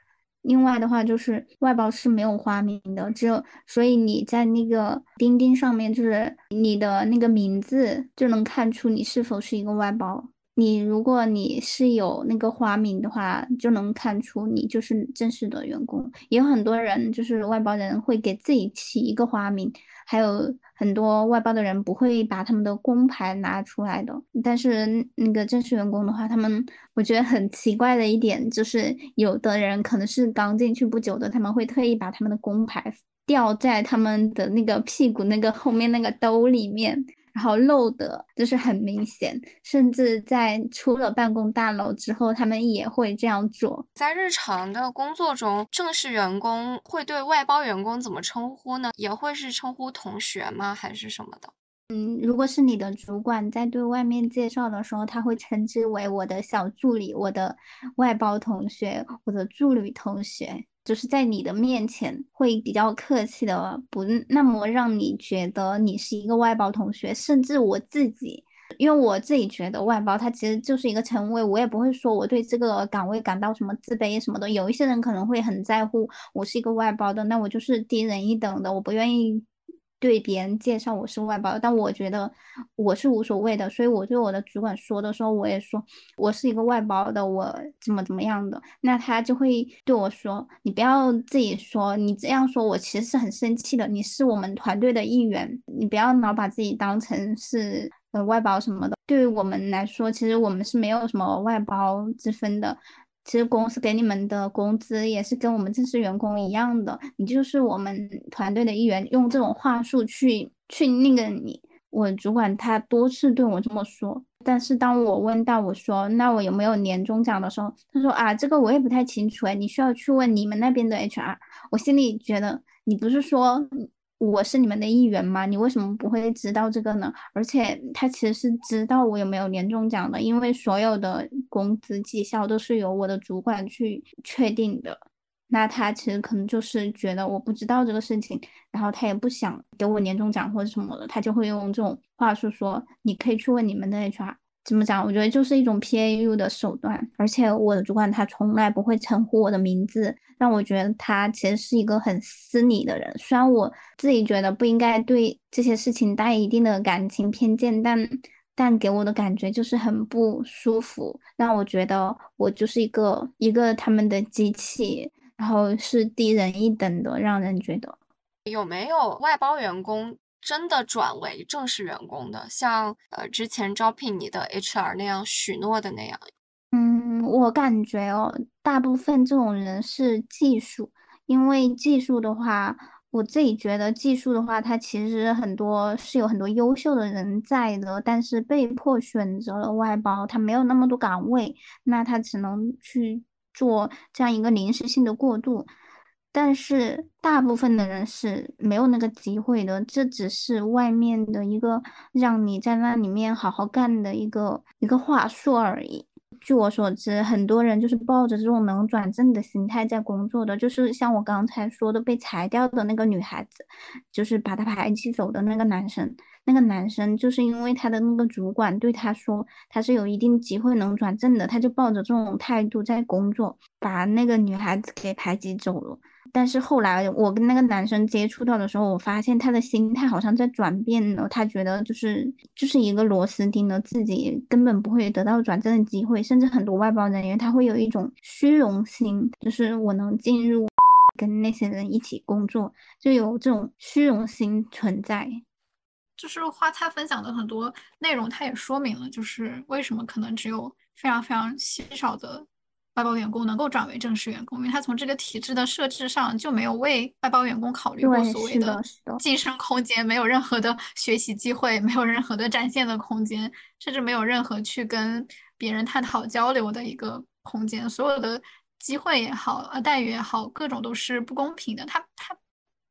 另外的话，就是外包是没有花名的，只有所以你在那个钉钉上面，就是你的那个名字就能看出你是否是一个外包。你如果你是有那个花名的话，就能看出你就是正式的员工。也有很多人就是外包人会给自己起一个花名，还有很多外包的人不会把他们的工牌拿出来的。但是那个正式员工的话，他们我觉得很奇怪的一点就是，有的人可能是刚进去不久的，他们会特意把他们的工牌吊在他们的那个屁股那个后面那个兜里面。然后漏的就是很明显，甚至在出了办公大楼之后，他们也会这样做。在日常的工作中，正式员工会对外包员工怎么称呼呢？也会是称呼同学吗？还是什么的？嗯，如果是你的主管在对外面介绍的时候，他会称之为我的小助理、我的外包同学、我的助理同学。就是在你的面前会比较客气的，不那么让你觉得你是一个外包同学。甚至我自己，因为我自己觉得外包它其实就是一个称谓，我也不会说我对这个岗位感到什么自卑什么的。有一些人可能会很在乎，我是一个外包的，那我就是低人一等的，我不愿意。对别人介绍我是外包，但我觉得我是无所谓的，所以我对我的主管说的时候，我也说我是一个外包的，我怎么怎么样的，那他就会对我说：“你不要自己说，你这样说我其实是很生气的。你是我们团队的一员，你不要老把自己当成是呃外包什么的。对于我们来说，其实我们是没有什么外包之分的。”其实公司给你们的工资也是跟我们正式员工一样的，你就是我们团队的一员。用这种话术去去那个你，我主管他多次对我这么说。但是当我问到我说那我有没有年终奖的时候，他说啊这个我也不太清楚哎，你需要去问你们那边的 HR。我心里觉得你不是说。我是你们的一员吗？你为什么不会知道这个呢？而且他其实是知道我有没有年终奖的，因为所有的工资绩效都是由我的主管去确定的。那他其实可能就是觉得我不知道这个事情，然后他也不想给我年终奖或者什么的，他就会用这种话术说：“你可以去问你们的 HR。”怎么讲？我觉得就是一种 PAU 的手段，而且我的主管他从来不会称呼我的名字，让我觉得他其实是一个很私密的人。虽然我自己觉得不应该对这些事情带一定的感情偏见，但但给我的感觉就是很不舒服，让我觉得我就是一个一个他们的机器，然后是低人一等的，让人觉得有没有外包员工？真的转为正式员工的，像呃之前招聘你的 HR 那样许诺的那样。嗯，我感觉哦，大部分这种人是技术，因为技术的话，我自己觉得技术的话，它其实很多是有很多优秀的人在的，但是被迫选择了外包，他没有那么多岗位，那他只能去做这样一个临时性的过渡。但是大部分的人是没有那个机会的，这只是外面的一个让你在那里面好好干的一个一个话术而已。据我所知，很多人就是抱着这种能转正的心态在工作的，就是像我刚才说的被裁掉的那个女孩子，就是把她排挤走的那个男生，那个男生就是因为他的那个主管对他说他是有一定机会能转正的，他就抱着这种态度在工作，把那个女孩子给排挤走了。但是后来我跟那个男生接触到的时候，我发现他的心态好像在转变了。他觉得就是就是一个螺丝钉了，自己根本不会得到转正的机会。甚至很多外包人员他会有一种虚荣心，就是我能进入跟那些人一起工作，就有这种虚荣心存在。就是花菜分享的很多内容，它也说明了就是为什么可能只有非常非常稀少的。外包员工能够转为正式员工，因为他从这个体制的设置上就没有为外包员工考虑过所谓的晋升空间，没有任何的学习机会，没有任何的展现的空间，甚至没有任何去跟别人探讨交流的一个空间。所有的机会也好，呃，待遇也好，各种都是不公平的。他他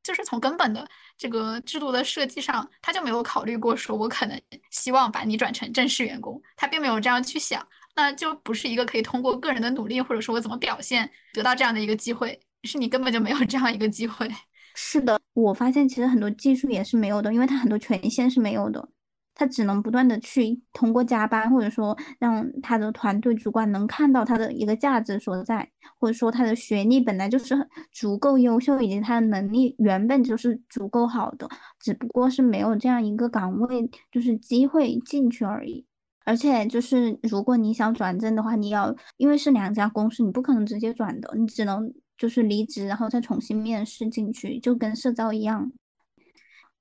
就是从根本的这个制度的设计上，他就没有考虑过说，我可能希望把你转成正式员工，他并没有这样去想。那就不是一个可以通过个人的努力，或者说我怎么表现得到这样的一个机会，是你根本就没有这样一个机会。是的，我发现其实很多技术也是没有的，因为他很多权限是没有的，他只能不断的去通过加班，或者说让他的团队主管能看到他的一个价值所在，或者说他的学历本来就是足够优秀，以及他的能力原本就是足够好的，只不过是没有这样一个岗位，就是机会进去而已。而且就是，如果你想转正的话，你要因为是两家公司，你不可能直接转的，你只能就是离职，然后再重新面试进去，就跟社招一样。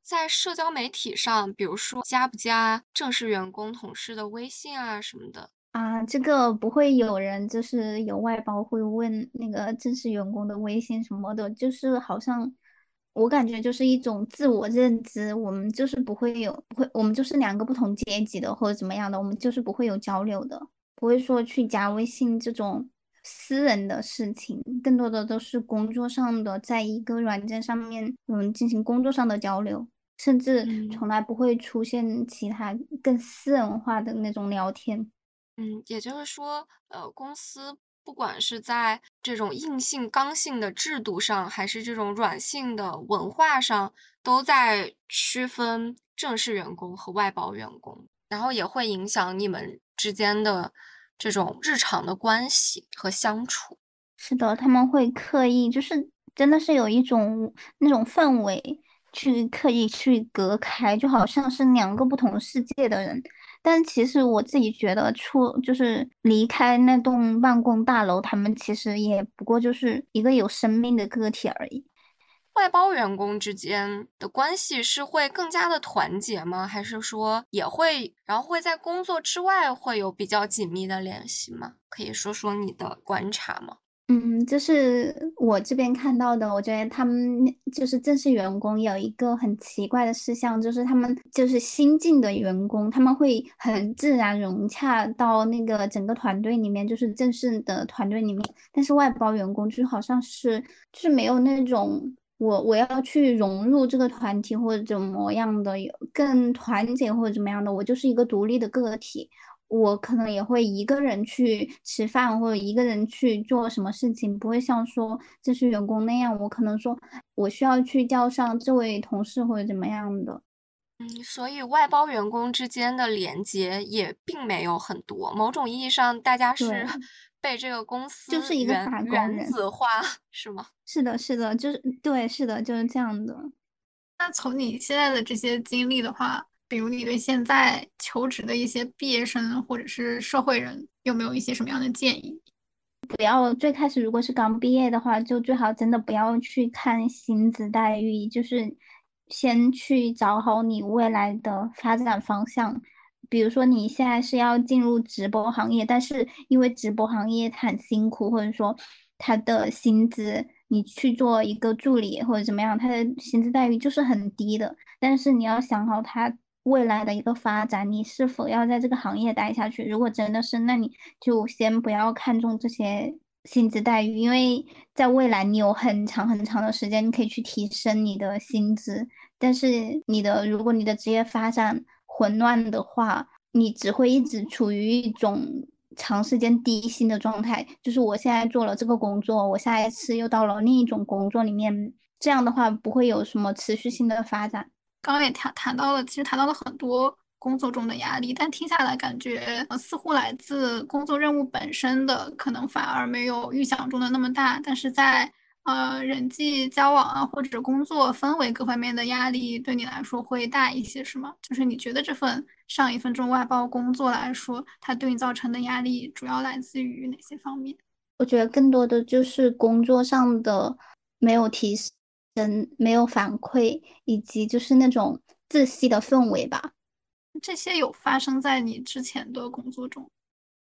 在社交媒体上，比如说加不加正式员工同事的微信啊什么的啊，这个不会有人就是有外包会问那个正式员工的微信什么的，就是好像。我感觉就是一种自我认知，我们就是不会有，不会，我们就是两个不同阶级的或者怎么样的，我们就是不会有交流的，不会说去加微信这种私人的事情，更多的都是工作上的，在一个软件上面，嗯，进行工作上的交流，甚至从来不会出现其他更私人化的那种聊天。嗯，也就是说，呃，公司。不管是在这种硬性、刚性的制度上，还是这种软性的文化上，都在区分正式员工和外包员工，然后也会影响你们之间的这种日常的关系和相处。是的，他们会刻意，就是真的是有一种那种氛围，去刻意去隔开，就好像是两个不同世界的人。但其实我自己觉得，出就是离开那栋办公大楼，他们其实也不过就是一个有生命的个体而已。外包员工之间的关系是会更加的团结吗？还是说也会，然后会在工作之外会有比较紧密的联系吗？可以说说你的观察吗？嗯，就是我这边看到的，我觉得他们就是正式员工有一个很奇怪的事项，就是他们就是新进的员工，他们会很自然融洽到那个整个团队里面，就是正式的团队里面。但是外包员工就好像是就是没有那种我我要去融入这个团体或者怎么样的，有更团结或者怎么样的，我就是一个独立的个体。我可能也会一个人去吃饭，或者一个人去做什么事情，不会像说这是员工那样，我可能说我需要去叫上这位同事或者怎么样的。嗯，所以外包员工之间的连接也并没有很多。某种意义上，大家是 被这个公司就是一个打工人子化，是吗？是的，是的，就是对，是的，就是这样的。那从你现在的这些经历的话。比如你对现在求职的一些毕业生或者是社会人有没有一些什么样的建议？不要最开始如果是刚毕业的话，就最好真的不要去看薪资待遇，就是先去找好你未来的发展方向。比如说你现在是要进入直播行业，但是因为直播行业很辛苦，或者说他的薪资，你去做一个助理或者怎么样，他的薪资待遇就是很低的。但是你要想好他。未来的一个发展，你是否要在这个行业待下去？如果真的是，那你就先不要看重这些薪资待遇，因为在未来你有很长很长的时间，你可以去提升你的薪资。但是你的，如果你的职业发展混乱的话，你只会一直处于一种长时间低薪的状态。就是我现在做了这个工作，我下一次又到了另一种工作里面，这样的话不会有什么持续性的发展。刚刚也谈谈到了，其实谈到了很多工作中的压力，但听下来感觉呃似乎来自工作任务本身的可能反而没有预想中的那么大，但是在呃人际交往啊或者工作氛围各方面的压力对你来说会大一些，是吗？就是你觉得这份上一份这种外包工作来说，它对你造成的压力主要来自于哪些方面？我觉得更多的就是工作上的没有提升、没有反馈，以及就是那种窒息的氛围吧。这些有发生在你之前的工作中？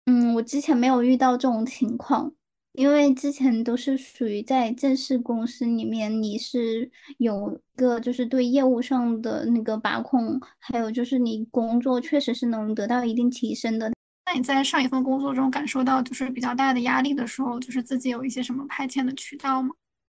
嗯，我之前没有遇到这种情况，因为之前都是属于在正式公司里面，你是有个就是对业务上的那个把控，还有就是你工作确实是能得到一定提升的。那你在上一份工作中感受到就是比较大的压力的时候，就是自己有一些什么派遣的渠道吗？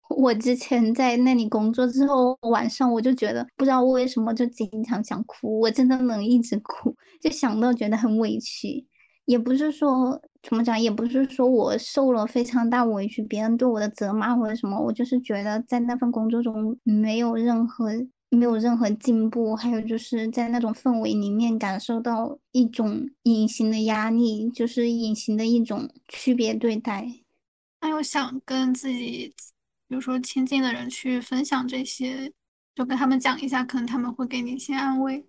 我之前在那里工作之后，晚上我就觉得不知道为什么就经常想哭，我真的能一直哭，就想到觉得很委屈。也不是说怎么讲，也不是说我受了非常大委屈，别人对我的责骂或者什么，我就是觉得在那份工作中没有任何。没有任何进步，还有就是在那种氛围里面感受到一种隐形的压力，就是隐形的一种区别对待。那有想跟自己，比如说亲近的人去分享这些，就跟他们讲一下，可能他们会给你一些安慰。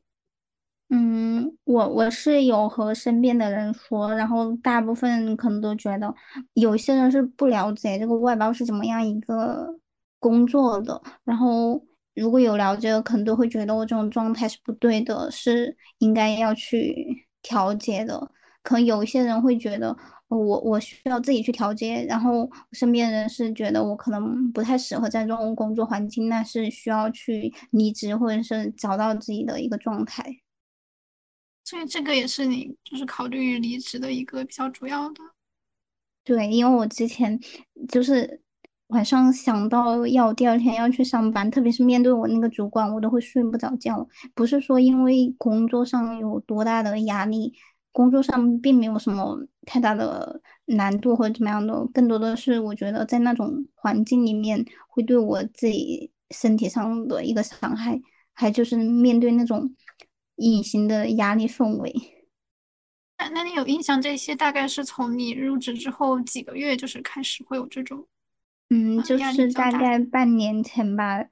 嗯，我我是有和身边的人说，然后大部分可能都觉得，有些人是不了解这个外包是怎么样一个工作的，然后。如果有了解，可能都会觉得我这种状态是不对的，是应该要去调节的。可能有一些人会觉得我我需要自己去调节，然后身边人是觉得我可能不太适合在这种工作环境，那是需要去离职或者是找到自己的一个状态。所以这个也是你就是考虑离职的一个比较主要的。对，因为我之前就是。晚上想到要第二天要去上班，特别是面对我那个主管，我都会睡不着觉。不是说因为工作上有多大的压力，工作上并没有什么太大的难度或者怎么样的，更多的是我觉得在那种环境里面会对我自己身体上的一个伤害，还就是面对那种隐形的压力氛围。那那你有印象这些大概是从你入职之后几个月就是开始会有这种？嗯，就是大概半年前吧，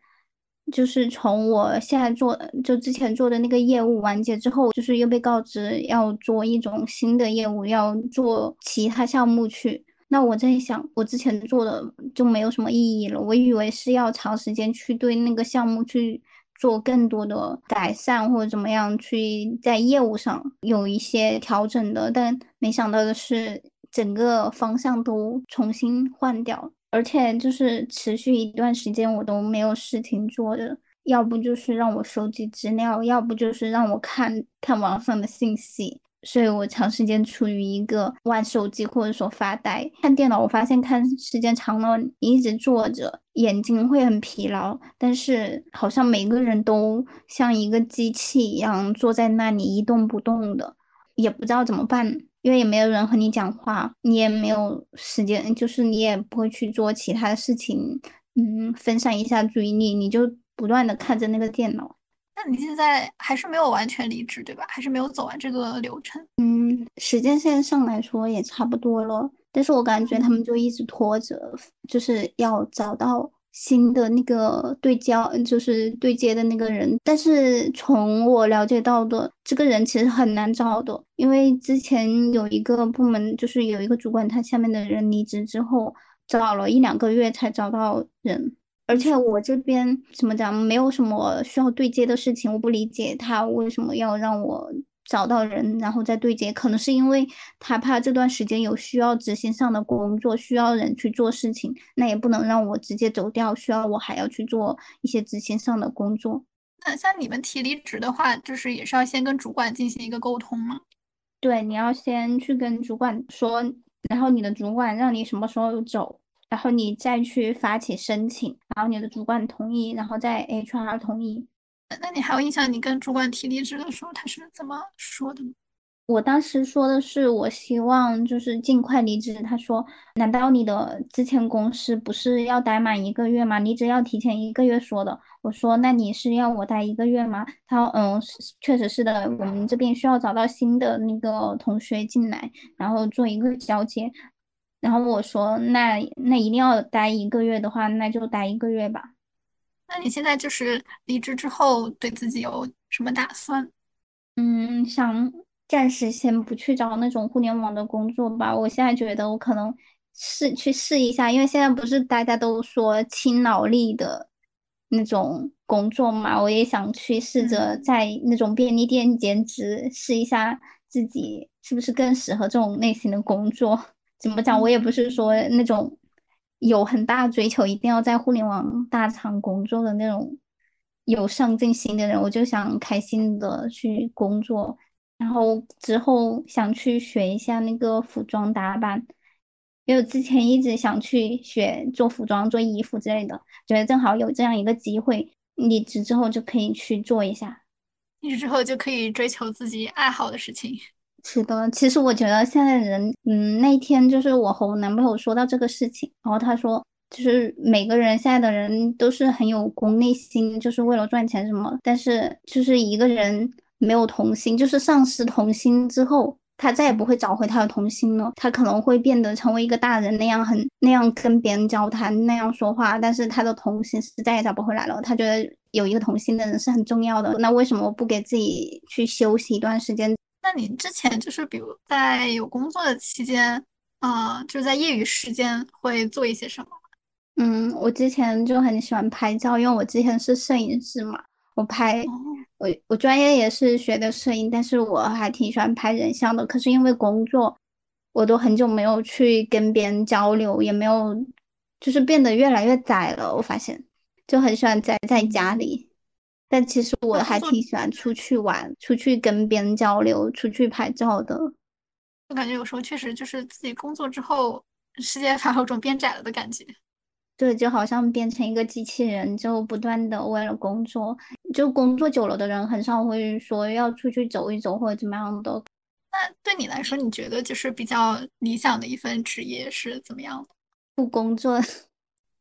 就是从我现在做，就之前做的那个业务完结之后，就是又被告知要做一种新的业务，要做其他项目去。那我在想，我之前做的就没有什么意义了。我以为是要长时间去对那个项目去做更多的改善或者怎么样，去在业务上有一些调整的，但没想到的是，整个方向都重新换掉了。而且就是持续一段时间我都没有事情做的，要不就是让我收集资料，要不就是让我看看网上的信息，所以我长时间处于一个玩手机或者说发呆、看电脑。我发现看时间长了，一直坐着，眼睛会很疲劳。但是好像每个人都像一个机器一样坐在那里一动不动的，也不知道怎么办。因为也没有人和你讲话，你也没有时间，就是你也不会去做其他的事情，嗯，分散一下注意力，你就不断的看着那个电脑。那你现在还是没有完全离职，对吧？还是没有走完这个流程？嗯，时间线上来说也差不多了，但是我感觉他们就一直拖着，就是要找到。新的那个对焦就是对接的那个人，但是从我了解到的，这个人其实很难找的，因为之前有一个部门，就是有一个主管，他下面的人离职之后，找了一两个月才找到人，而且我这边怎么讲，没有什么需要对接的事情，我不理解他为什么要让我。找到人，然后再对接，可能是因为他怕这段时间有需要执行上的工作，需要人去做事情，那也不能让我直接走掉，需要我还要去做一些执行上的工作。那像你们提离职的话，就是也是要先跟主管进行一个沟通吗？对，你要先去跟主管说，然后你的主管让你什么时候走，然后你再去发起申请，然后你的主管同意，然后再 HR 同意。那你还有印象？你跟主管提离职的时候，他是怎么说的吗？我当时说的是，我希望就是尽快离职。他说：“难道你的之前公司不是要待满一个月吗？离职要提前一个月说的。”我说：“那你是要我待一个月吗？”他说：“嗯，确实是的，我们这边需要找到新的那个同学进来，然后做一个交接。”然后我说：“那那一定要待一个月的话，那就待一个月吧。”那你现在就是离职之后，对自己有什么打算？嗯，想。暂时先不去找那种互联网的工作吧，我现在觉得我可能试去试一下，因为现在不是大家都说轻脑力的那种工作嘛，我也想去试着在那种便利店兼职，试一下自己是不是更适合这种类型的工作。怎么讲？我也不是说那种有很大追求，一定要在互联网大厂工作的那种有上进心的人，我就想开心的去工作。然后之后想去学一下那个服装打扮，因为之前一直想去学做服装、做衣服之类的，觉得正好有这样一个机会，离职之后就可以去做一下。离职之后就可以追求自己爱好的事情。是的，其实我觉得现在人，嗯，那天就是我和我男朋友说到这个事情，然后他说，就是每个人现在的人都是很有功利心，就是为了赚钱什么，但是就是一个人。没有童心，就是丧失童心之后，他再也不会找回他的童心了。他可能会变得成为一个大人那样，很那样跟别人交谈，那样说话，但是他的童心是再也找不回来了。他觉得有一个童心的人是很重要的。那为什么不给自己去休息一段时间？那你之前就是比如在有工作的期间，啊，就在业余时间会做一些什么？嗯，我之前就很喜欢拍照，因为我之前是摄影师嘛，我拍。我我专业也是学的摄影，但是我还挺喜欢拍人像的。可是因为工作，我都很久没有去跟别人交流，也没有，就是变得越来越宅了。我发现就很喜欢宅在家里，但其实我还挺喜欢出去玩，出去跟别人交流，出去拍照的。我感觉有时候确实就是自己工作之后，世界反而有种变窄了的感觉。对，就好像变成一个机器人，就不断的为了工作。就工作久了的人，很少会说要出去走一走或者怎么样的。那对你来说，你觉得就是比较理想的一份职业是怎么样的？不工作，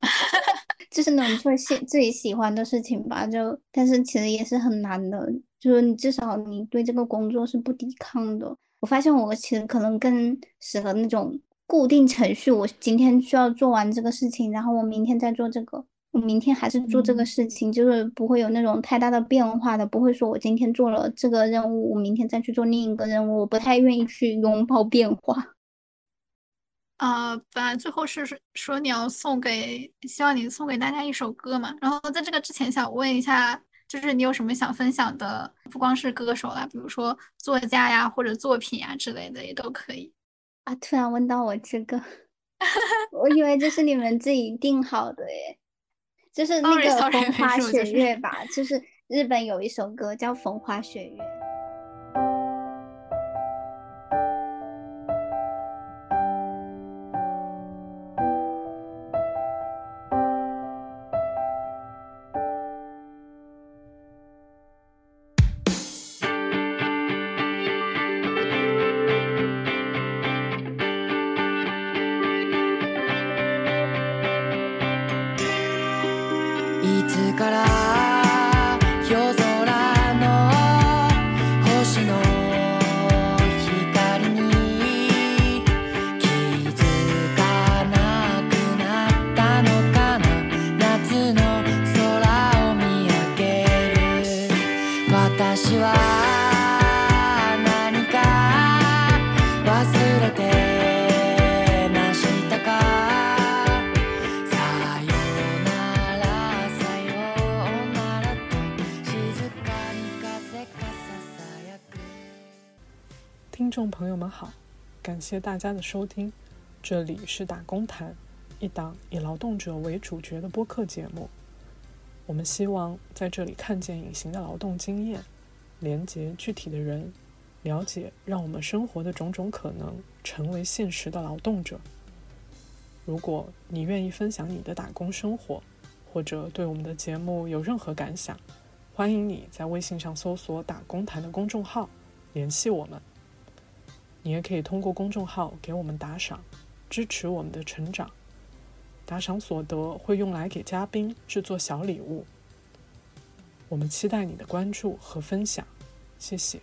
就是能做喜自己喜欢的事情吧。就但是其实也是很难的，就是你至少你对这个工作是不抵抗的。我发现我其实可能更适合那种。固定程序，我今天需要做完这个事情，然后我明天再做这个，我明天还是做这个事情，就是不会有那种太大的变化的，不会说我今天做了这个任务，我明天再去做另一个任务，我不太愿意去拥抱变化。啊，本来最后是说你要送给，希望你送给大家一首歌嘛，然后在这个之前想问一下，就是你有什么想分享的？不光是歌手啦，比如说作家呀，或者作品呀之类的也都可以。啊！突然问到我这个，我以为这是你们自己定好的耶，就是那个《风花雪月》吧？就是日本有一首歌叫《风花雪月》。好感谢大家的收听，这里是打工谈，一档以劳动者为主角的播客节目。我们希望在这里看见隐形的劳动经验，连接具体的人，了解让我们生活的种种可能，成为现实的劳动者。如果你愿意分享你的打工生活，或者对我们的节目有任何感想，欢迎你在微信上搜索“打工谈”的公众号联系我们。你也可以通过公众号给我们打赏，支持我们的成长。打赏所得会用来给嘉宾制作小礼物。我们期待你的关注和分享，谢谢。